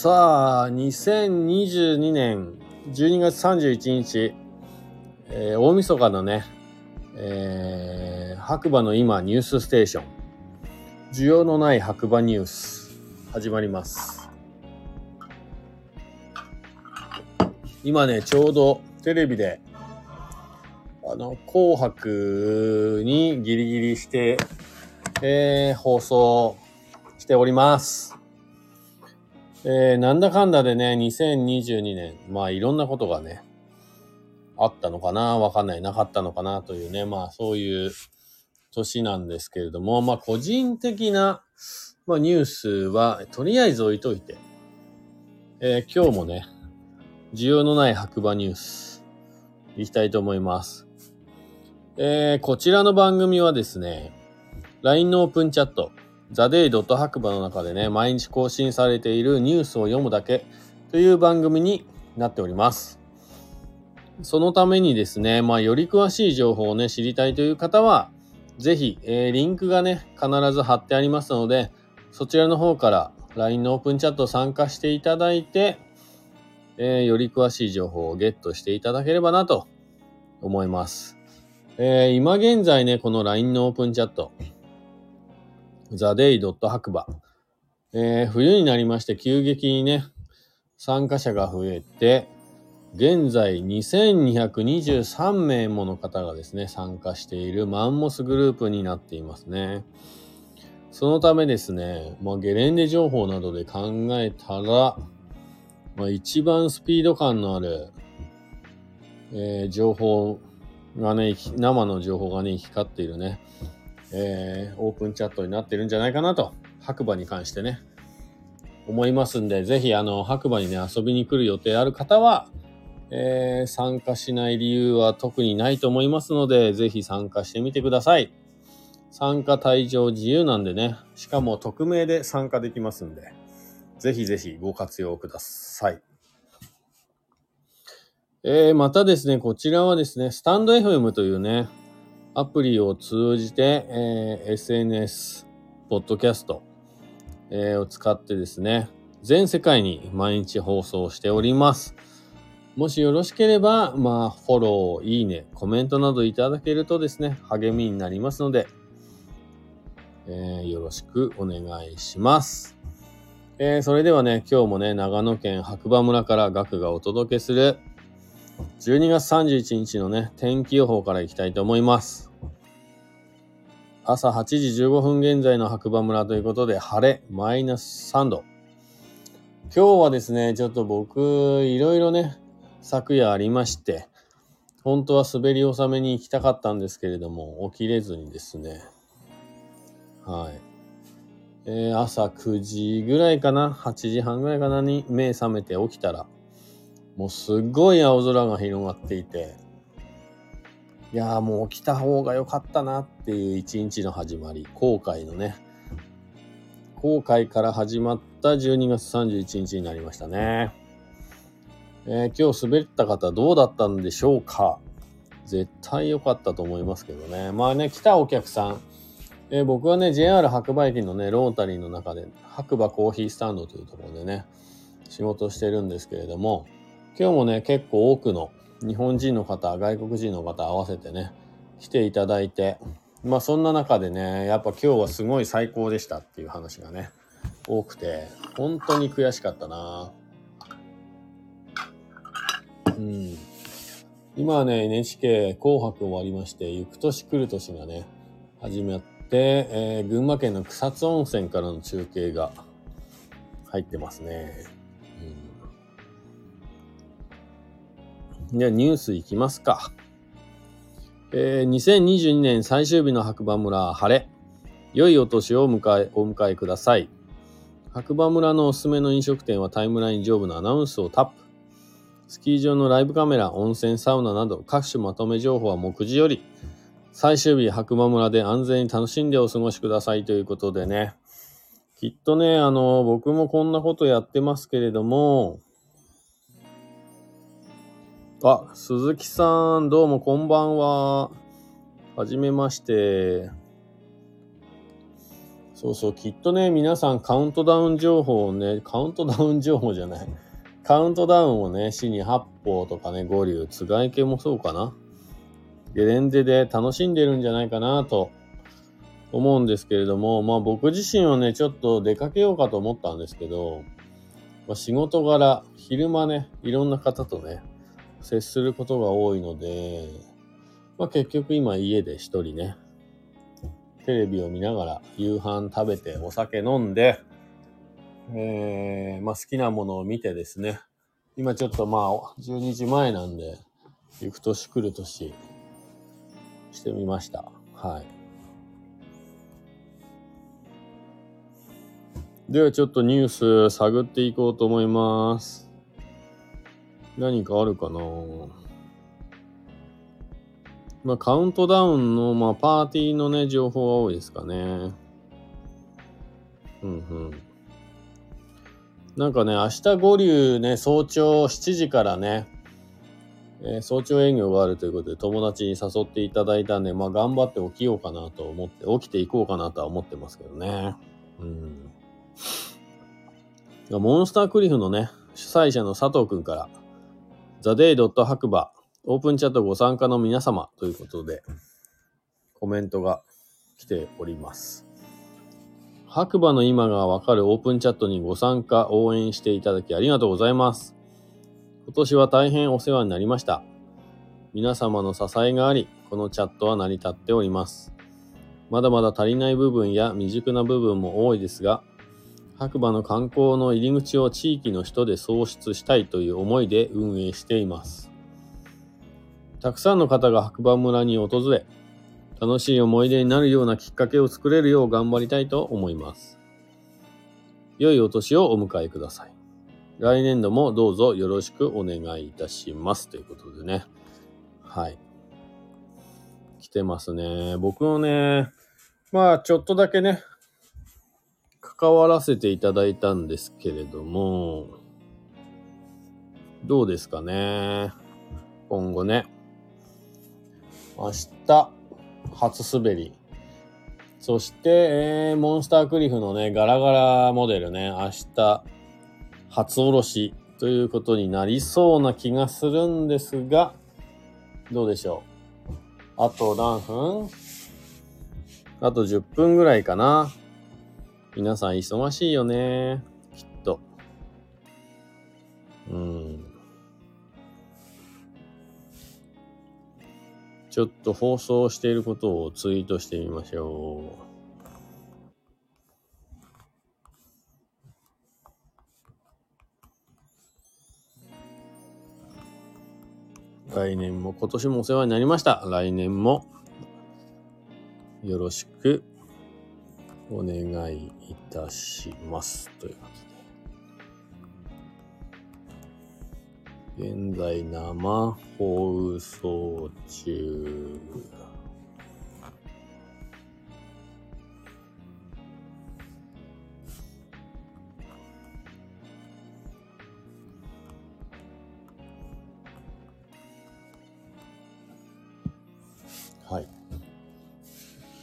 さあ、2022年12月31日、えー、大晦日のね、えー、白馬の今ニュースステーション、需要のない白馬ニュース、始まります。今ね、ちょうどテレビで、あの、紅白にギリギリして、えー、放送しております。えー、なんだかんだでね、2022年、まあいろんなことがね、あったのかなわかんない。なかったのかなというね、まあそういう年なんですけれども、まあ個人的な、まあ、ニュースはとりあえず置いといて、えー、今日もね、需要のない白馬ニュース、いきたいと思います。えー、こちらの番組はですね、LINE のオープンチャット、ザデイドット白馬の中でね、毎日更新されているニュースを読むだけという番組になっております。そのためにですね、まあ、より詳しい情報をね、知りたいという方は、ぜひ、えー、リンクがね、必ず貼ってありますので、そちらの方から LINE のオープンチャット参加していただいて、えー、より詳しい情報をゲットしていただければなと思います。えー、今現在ね、この LINE のオープンチャット、ザデイドット白馬。えー、冬になりまして急激にね、参加者が増えて、現在2223名もの方がですね、参加しているマンモスグループになっていますね。そのためですね、まあ、ゲレンデ情報などで考えたら、まあ、一番スピード感のある、えー、情報がね、生の情報がね、光っているね、えー、オープンチャットになってるんじゃないかなと、白馬に関してね、思いますんで、ぜひ、あの、白馬にね、遊びに来る予定ある方は、えー、参加しない理由は特にないと思いますので、ぜひ参加してみてください。参加退場自由なんでね、しかも匿名で参加できますんで、ぜひぜひご活用ください。えー、またですね、こちらはですね、スタンド FM というね、アプリを通じて、えー、SNS、ポッドキャスト、えー、を使ってですね、全世界に毎日放送しております。もしよろしければ、まあ、フォロー、いいね、コメントなどいただけるとですね、励みになりますので、えー、よろしくお願いします。えー、それではね、今日もね、長野県白馬村から学がお届けする12月31日のね、天気予報からいきたいと思います。朝8時15分現在の白馬村ということで、晴れ、マイナス3度。今日はですね、ちょっと僕、いろいろね、昨夜ありまして、本当は滑り納めに行きたかったんですけれども、起きれずにですね、はい。えー、朝9時ぐらいかな、8時半ぐらいかなに目覚めて起きたら、もうすっごい青空が広がっていて、いやーもう来た方が良かったなっていう一日の始まり、後悔のね、後悔から始まった12月31日になりましたね。えー、今日滑った方どうだったんでしょうか？絶対良かったと思いますけどね。まあね、来たお客さん、えー、僕はね、JR 白馬駅のね、ロータリーの中で、白馬コーヒースタンドというところでね、仕事してるんですけれども、今日もね、結構多くの日本人の方、外国人の方合わせてね、来ていただいて、まあそんな中でね、やっぱ今日はすごい最高でしたっていう話がね、多くて、本当に悔しかったなうん。今はね、NHK 紅白終わりまして、行く年来る年がね、始まって、えー、群馬県の草津温泉からの中継が入ってますね。じゃあニュースいきますか。えー、2022年最終日の白馬村晴れ。良いお年を迎え、お迎えください。白馬村のおすすめの飲食店はタイムライン上部のアナウンスをタップ。スキー場のライブカメラ、温泉、サウナなど各種まとめ情報は目次より、最終日白馬村で安全に楽しんでお過ごしくださいということでね。きっとね、あの、僕もこんなことやってますけれども、あ、鈴木さん、どうもこんばんは。はじめまして。そうそう、きっとね、皆さんカウントダウン情報をね、カウントダウン情報じゃない。カウントダウンをね、死に八方とかね、五流、津軽系もそうかな。ゲレンデで楽しんでるんじゃないかなと思うんですけれども、まあ僕自身はね、ちょっと出かけようかと思ったんですけど、まあ、仕事柄、昼間ね、いろんな方とね、接することが多いので、まあ結局今家で一人ね、テレビを見ながら夕飯食べてお酒飲んで、えー、まあ好きなものを見てですね、今ちょっとまあ12時前なんで、行く年来る年してみました。はい。ではちょっとニュース探っていこうと思います。何かあるかなまあカウントダウンの、まあパーティーのね、情報が多いですかね。うんうん。なんかね、明日五流ね、早朝7時からね、えー、早朝営業があるということで友達に誘っていただいたんで、まあ頑張って起きようかなと思って、起きていこうかなとは思ってますけどね。うん。モンスタークリフのね、主催者の佐藤くんから、ザデイドット白馬オープンチャットご参加の皆様ということで、コメントが来ております。白馬の今がわかるオープンチャットにご参加、応援していただきありがとうございます。今年は大変お世話になりました。皆様の支えがあり、このチャットは成り立っております。まだまだ足りない部分や未熟な部分も多いですが、白馬の観光の入り口を地域の人で創出したいという思いで運営しています。たくさんの方が白馬村に訪れ、楽しい思い出になるようなきっかけを作れるよう頑張りたいと思います。良いお年をお迎えください。来年度もどうぞよろしくお願いいたします。ということでね。はい。来てますね。僕もね、まあちょっとだけね、関わらせていただいたんですけれども、どうですかね？今後ね。明日、初滑り。そして、えー、モンスタークリフのね、ガラガラモデルね、明日、初おろしということになりそうな気がするんですが、どうでしょう？あと何分？あと10分ぐらいかな。皆さん忙しいよね。きっと。うん。ちょっと放送していることをツイートしてみましょう。来年も今年もお世話になりました。来年もよろしくお願いいたします。ということで。現在生放送中。はい。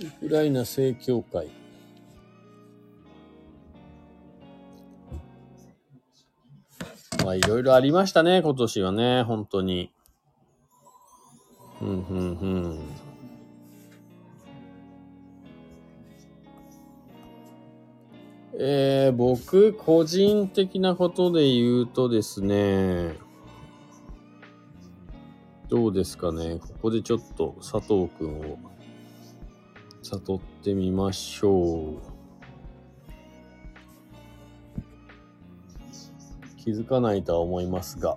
ウクライナ正教会まあいろいろありましたね、今年はね、本当に。うん、うん、うん。えー、僕、個人的なことで言うとですね、どうですかね。ここでちょっと佐藤くんを悟ってみましょう。気づかないとは思いますが。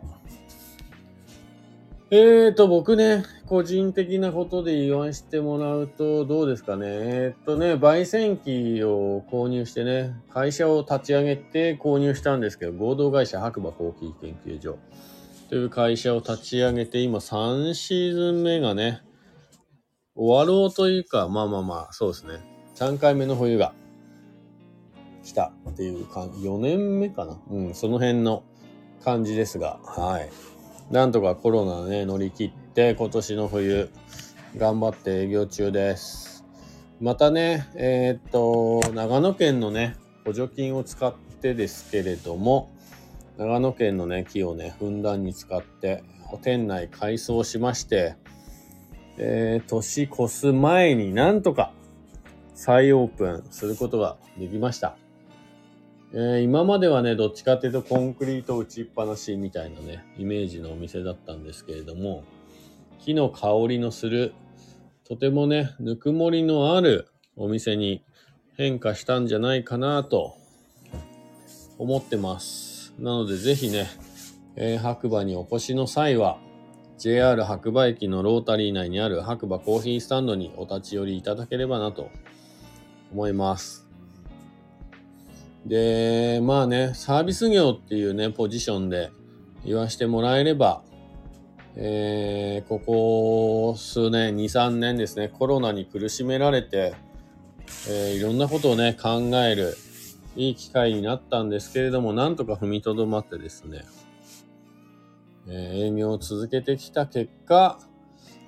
えーと、僕ね、個人的なことで言わせてもらうと、どうですかね。えー、っとね、焙煎機を購入してね、会社を立ち上げて購入したんですけど、合同会社白馬コーヒー研究所という会社を立ち上げて、今3シーズン目がね、終わろうというか、まあまあまあ、そうですね。3回目の冬が来たっていう感じ、4年目かな？うん、その辺の感じですが、はい。なんとかコロナね、乗り切って、今年の冬、頑張って営業中です。またね、えー、っと、長野県のね、補助金を使ってですけれども、長野県のね、木をね、ふんだんに使って、店内改装しまして、えー、年越す前になんとか再オープンすることができました。えー、今まではね、どっちかっていうとコンクリート打ちっぱなしみたいなね、イメージのお店だったんですけれども、木の香りのする、とてもね、ぬくもりのあるお店に変化したんじゃないかなと思ってます。なのでぜひね、えー、白馬にお越しの際は、JR 白馬駅のロータリー内にある白馬コーヒースタンドにお立ち寄りいただければなと思います。で、まあね、サービス業っていうね、ポジションで言わしてもらえれば、えー、ここ数年、2、3年ですね、コロナに苦しめられて、えー、いろんなことをね、考えるいい機会になったんですけれども、なんとか踏みとどまってですね、えー、営業を続けてきた結果、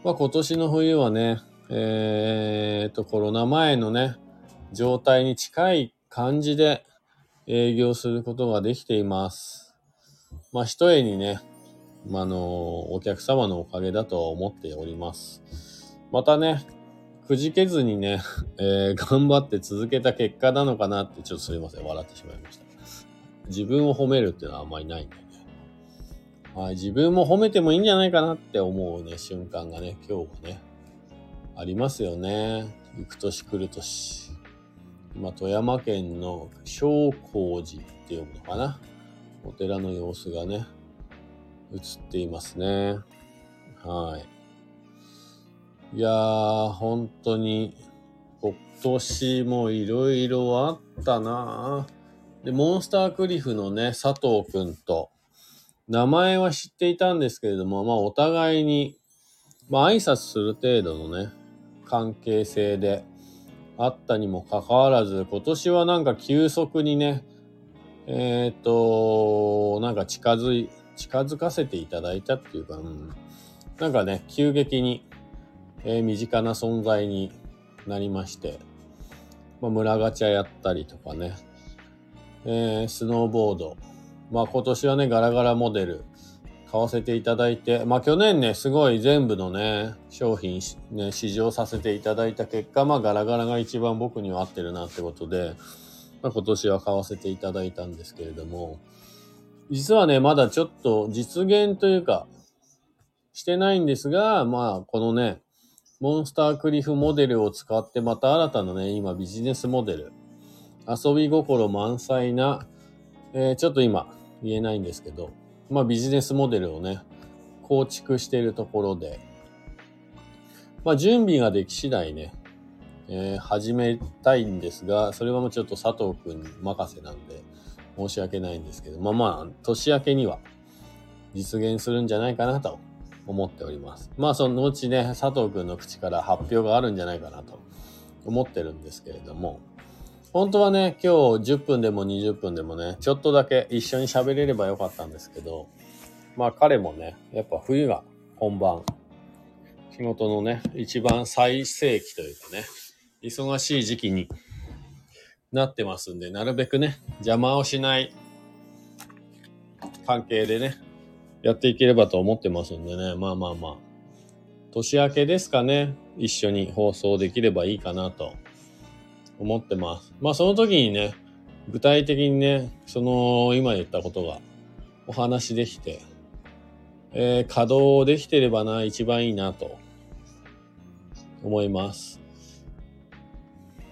まあ、今年の冬はね、えー、と、コロナ前のね、状態に近い感じで営業することができています。まあ、一重にね、まあ、の、お客様のおかげだとは思っております。またね、くじけずにね、えー、頑張って続けた結果なのかなって、ちょっとすいません、笑ってしまいました。自分を褒めるっていうのはあんまりないんでね。はい、自分も褒めてもいいんじゃないかなって思うね、瞬間がね、今日はね、ありますよね。行く年来る年。今、富山県の小光寺って読むのかな？お寺の様子がね、映っていますね。はい。いやー、本当に、今年もいろいろあったなで、モンスタークリフのね、佐藤くんと、名前は知っていたんですけれども、まあお互いに、まあ挨拶する程度のね、関係性であったにもかかわらず、今年はなんか急速にね、えっ、と、なんか近づい、近づかせていただいたっていうか、うん、なんかね、急激に、えー、身近な存在になりまして、まあ、村ガチャやったりとかね、えー、スノーボード、まあ今年はね、ガラガラモデル。買わせていただいて、まあ去年ね、すごい全部のね、商品ね、試乗させていただいた結果、まあガラガラが一番僕には合ってるなってことで、まあ今年は買わせていただいたんですけれども、実はね、まだちょっと実現というか、してないんですが、まあこのね、モンスタークリフモデルを使ってまた新たなね、今ビジネスモデル、遊び心満載な、えー、ちょっと今、言えないんですけど、まあビジネスモデルをね、構築しているところで、まあ準備ができ次第ね、えー、始めたいんですが、それはもうちょっと佐藤くんに任せなんで、申し訳ないんですけど、まあまあ、年明けには実現するんじゃないかなと思っております。まあそのうちね、佐藤くんの口から発表があるんじゃないかなと思ってるんですけれども、本当はね、今日10分でも20分でもね、ちょっとだけ一緒に喋れればよかったんですけど、まあ彼もね、やっぱ冬が本番、仕事のね、一番最盛期というかね、忙しい時期になってますんで、なるべくね、邪魔をしない関係でね、やっていければと思ってますんでね、まあまあまあ、年明けですかね、一緒に放送できればいいかなと。思ってます。まあその時にね、具体的にね、その今言ったことがお話できて、えー、稼働できてればな、一番いいなと思います。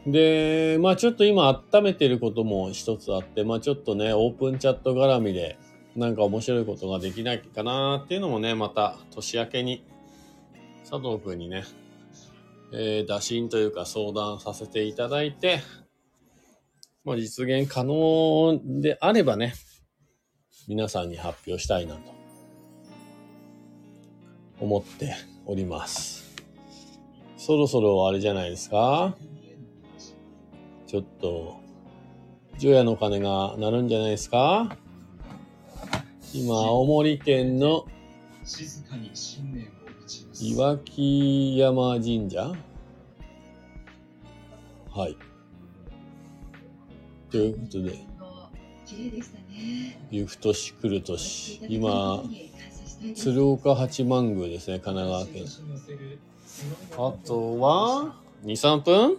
で、まあちょっと今温めてることも一つあって、まあちょっとね、オープンチャット絡みでなんか面白いことができないかなっていうのもね、また年明けに佐藤くんにね、えー、打診というか相談させていただいて、まあ、実現可能であればね、皆さんに発表したいなと思っております。そろそろあれじゃないですか？ちょっと、除夜の鐘が鳴るんじゃないですか？今、青森県の静かに新年岩木山神社？はい。ということで、綺麗でしたね。行く年来る年。今、鶴岡八幡宮ですね、神奈川県。あとは、2、3分？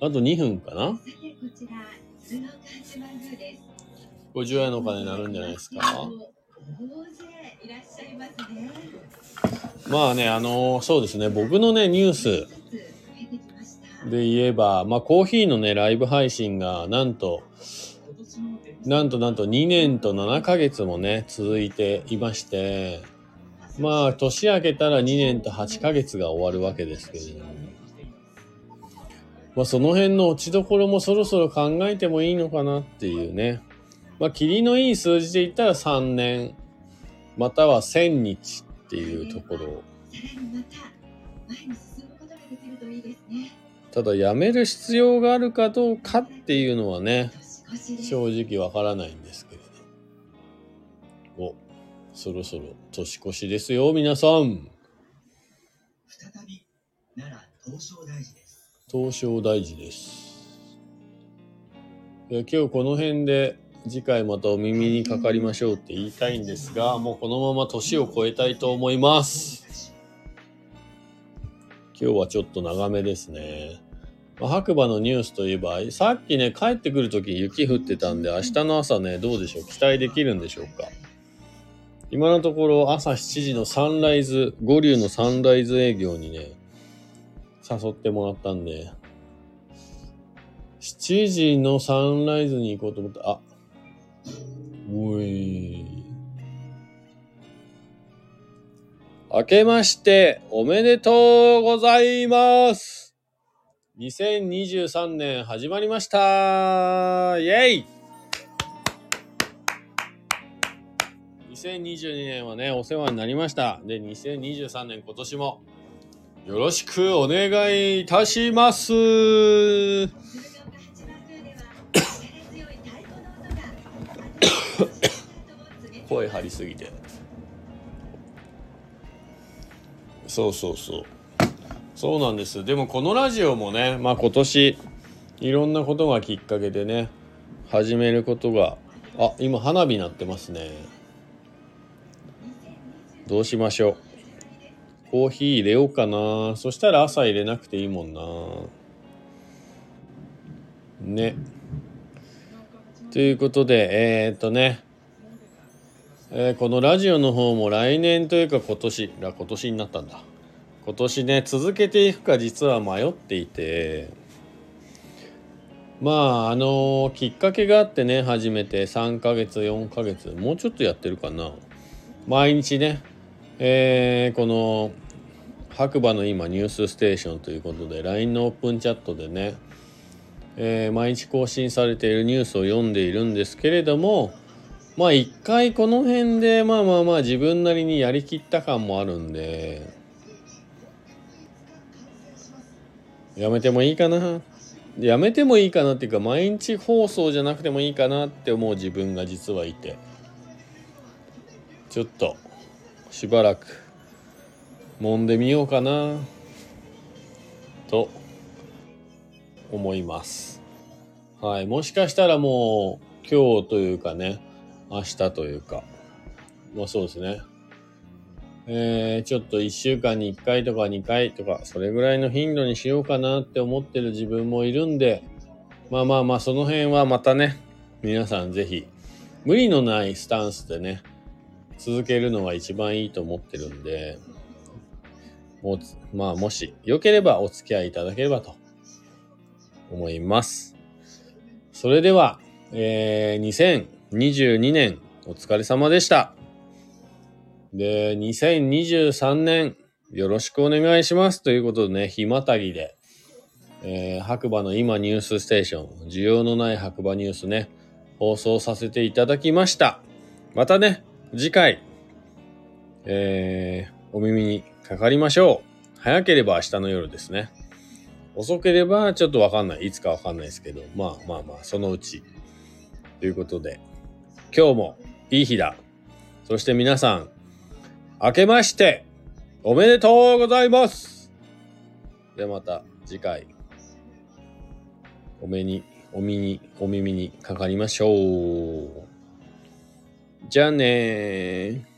あと2分かな？さてこちら鶴岡八幡宮です。?50 円のお金になるんじゃないですか？ま。あね、あのそうですね、僕のね、ニュース。で言えば、まあコーヒーのね、ライブ配信が、なんと、なんとなんと2年と7ヶ月もね、続いていまして、まあ、年明けたら2年と8ヶ月が終わるわけですけれども。まあ、その辺の落ちどころもそろそろ考えてもいいのかなっていうね。まあ、霧のいい数字で言ったら3年、または1000日っていうところ。さらにまた前に進むことができるといいですね。ただ、やめる必要があるかどうかっていうのはね。正直わからないんですけれど。お、そろそろ年越しですよ、皆さん。再び奈良東照大寺です。東照大寺です。いや今日この辺で次回またお耳にかかりましょうって言いたいんですが、もうこのまま年を超えたいと思います。今日はちょっと長めですね。まあ白馬のニュースといえば、さっきね、帰ってくるとき雪降ってたんで、明日の朝ね、どうでしょう？期待できるんでしょうか？今のところ朝7時のサンライズ、五竜のサンライズ営業にね、誘ってもらったんで、7時のサンライズに行こうと思った。あ、おい。明けましておめでとうございます2023年始まりましたイェイ !2022 年はね、お世話になりました。で、2023年今年もよろしくお願いいたします声張りすぎて。そうそうそう。そうなんです。でもこのラジオもねまあ今年いろんなことがきっかけでね始めることがあ今花火鳴ってますね。どうしましょう。コーヒー入れようかな。そしたら朝入れなくていいもんな。ね。ということでえー、っとね。えーこのラジオの方も来年というか今年ら今年になったんだ。今年ね続けていくか実は迷っていて。まああのきっかけがあってね始めて3ヶ月4ヶ月もうちょっとやってるかな。毎日ねえーこの白馬の今ニュースステーションということで LINE のオープンチャットでね、えー毎日更新されているニュースを読んでいるんですけれどもまあ一回この辺でまあまあまあ自分なりにやりきった感もあるんで。やめてもいいかな。やめてもいいかなっていうか毎日放送じゃなくてもいいかなって思う自分が実はいて。ちょっとしばらく揉んでみようかな。と思います。はいもしかしたらもう今日というかね明日というか。まあそうですね。えー、ちょっと1週間に1回とか2回とかそれぐらいの頻度にしようかなって思ってる自分もいるんでまあまあまあその辺はまたね皆さんぜひ無理のないスタンスでね続けるのが一番いいと思ってるんでもうまあもしよければお付き合いいただければと思います。それでは、えー、2022年お疲れ様でした。で、2023年よろしくお願いしますということでね、日またぎで、えー白馬の今ニュースステーション、需要のない白馬ニュースね、放送させていただきました。またね、次回、えーお耳にかかりましょう。早ければ明日の夜ですね。遅ければちょっとわかんない。いつかわかんないですけど、まあまあまあ、そのうち。ということで、今日もいい日だ。そして皆さん、明けまして、おめでとうございますではまた次回。お目に、お耳に、お耳にかかりましょう。じゃあねー。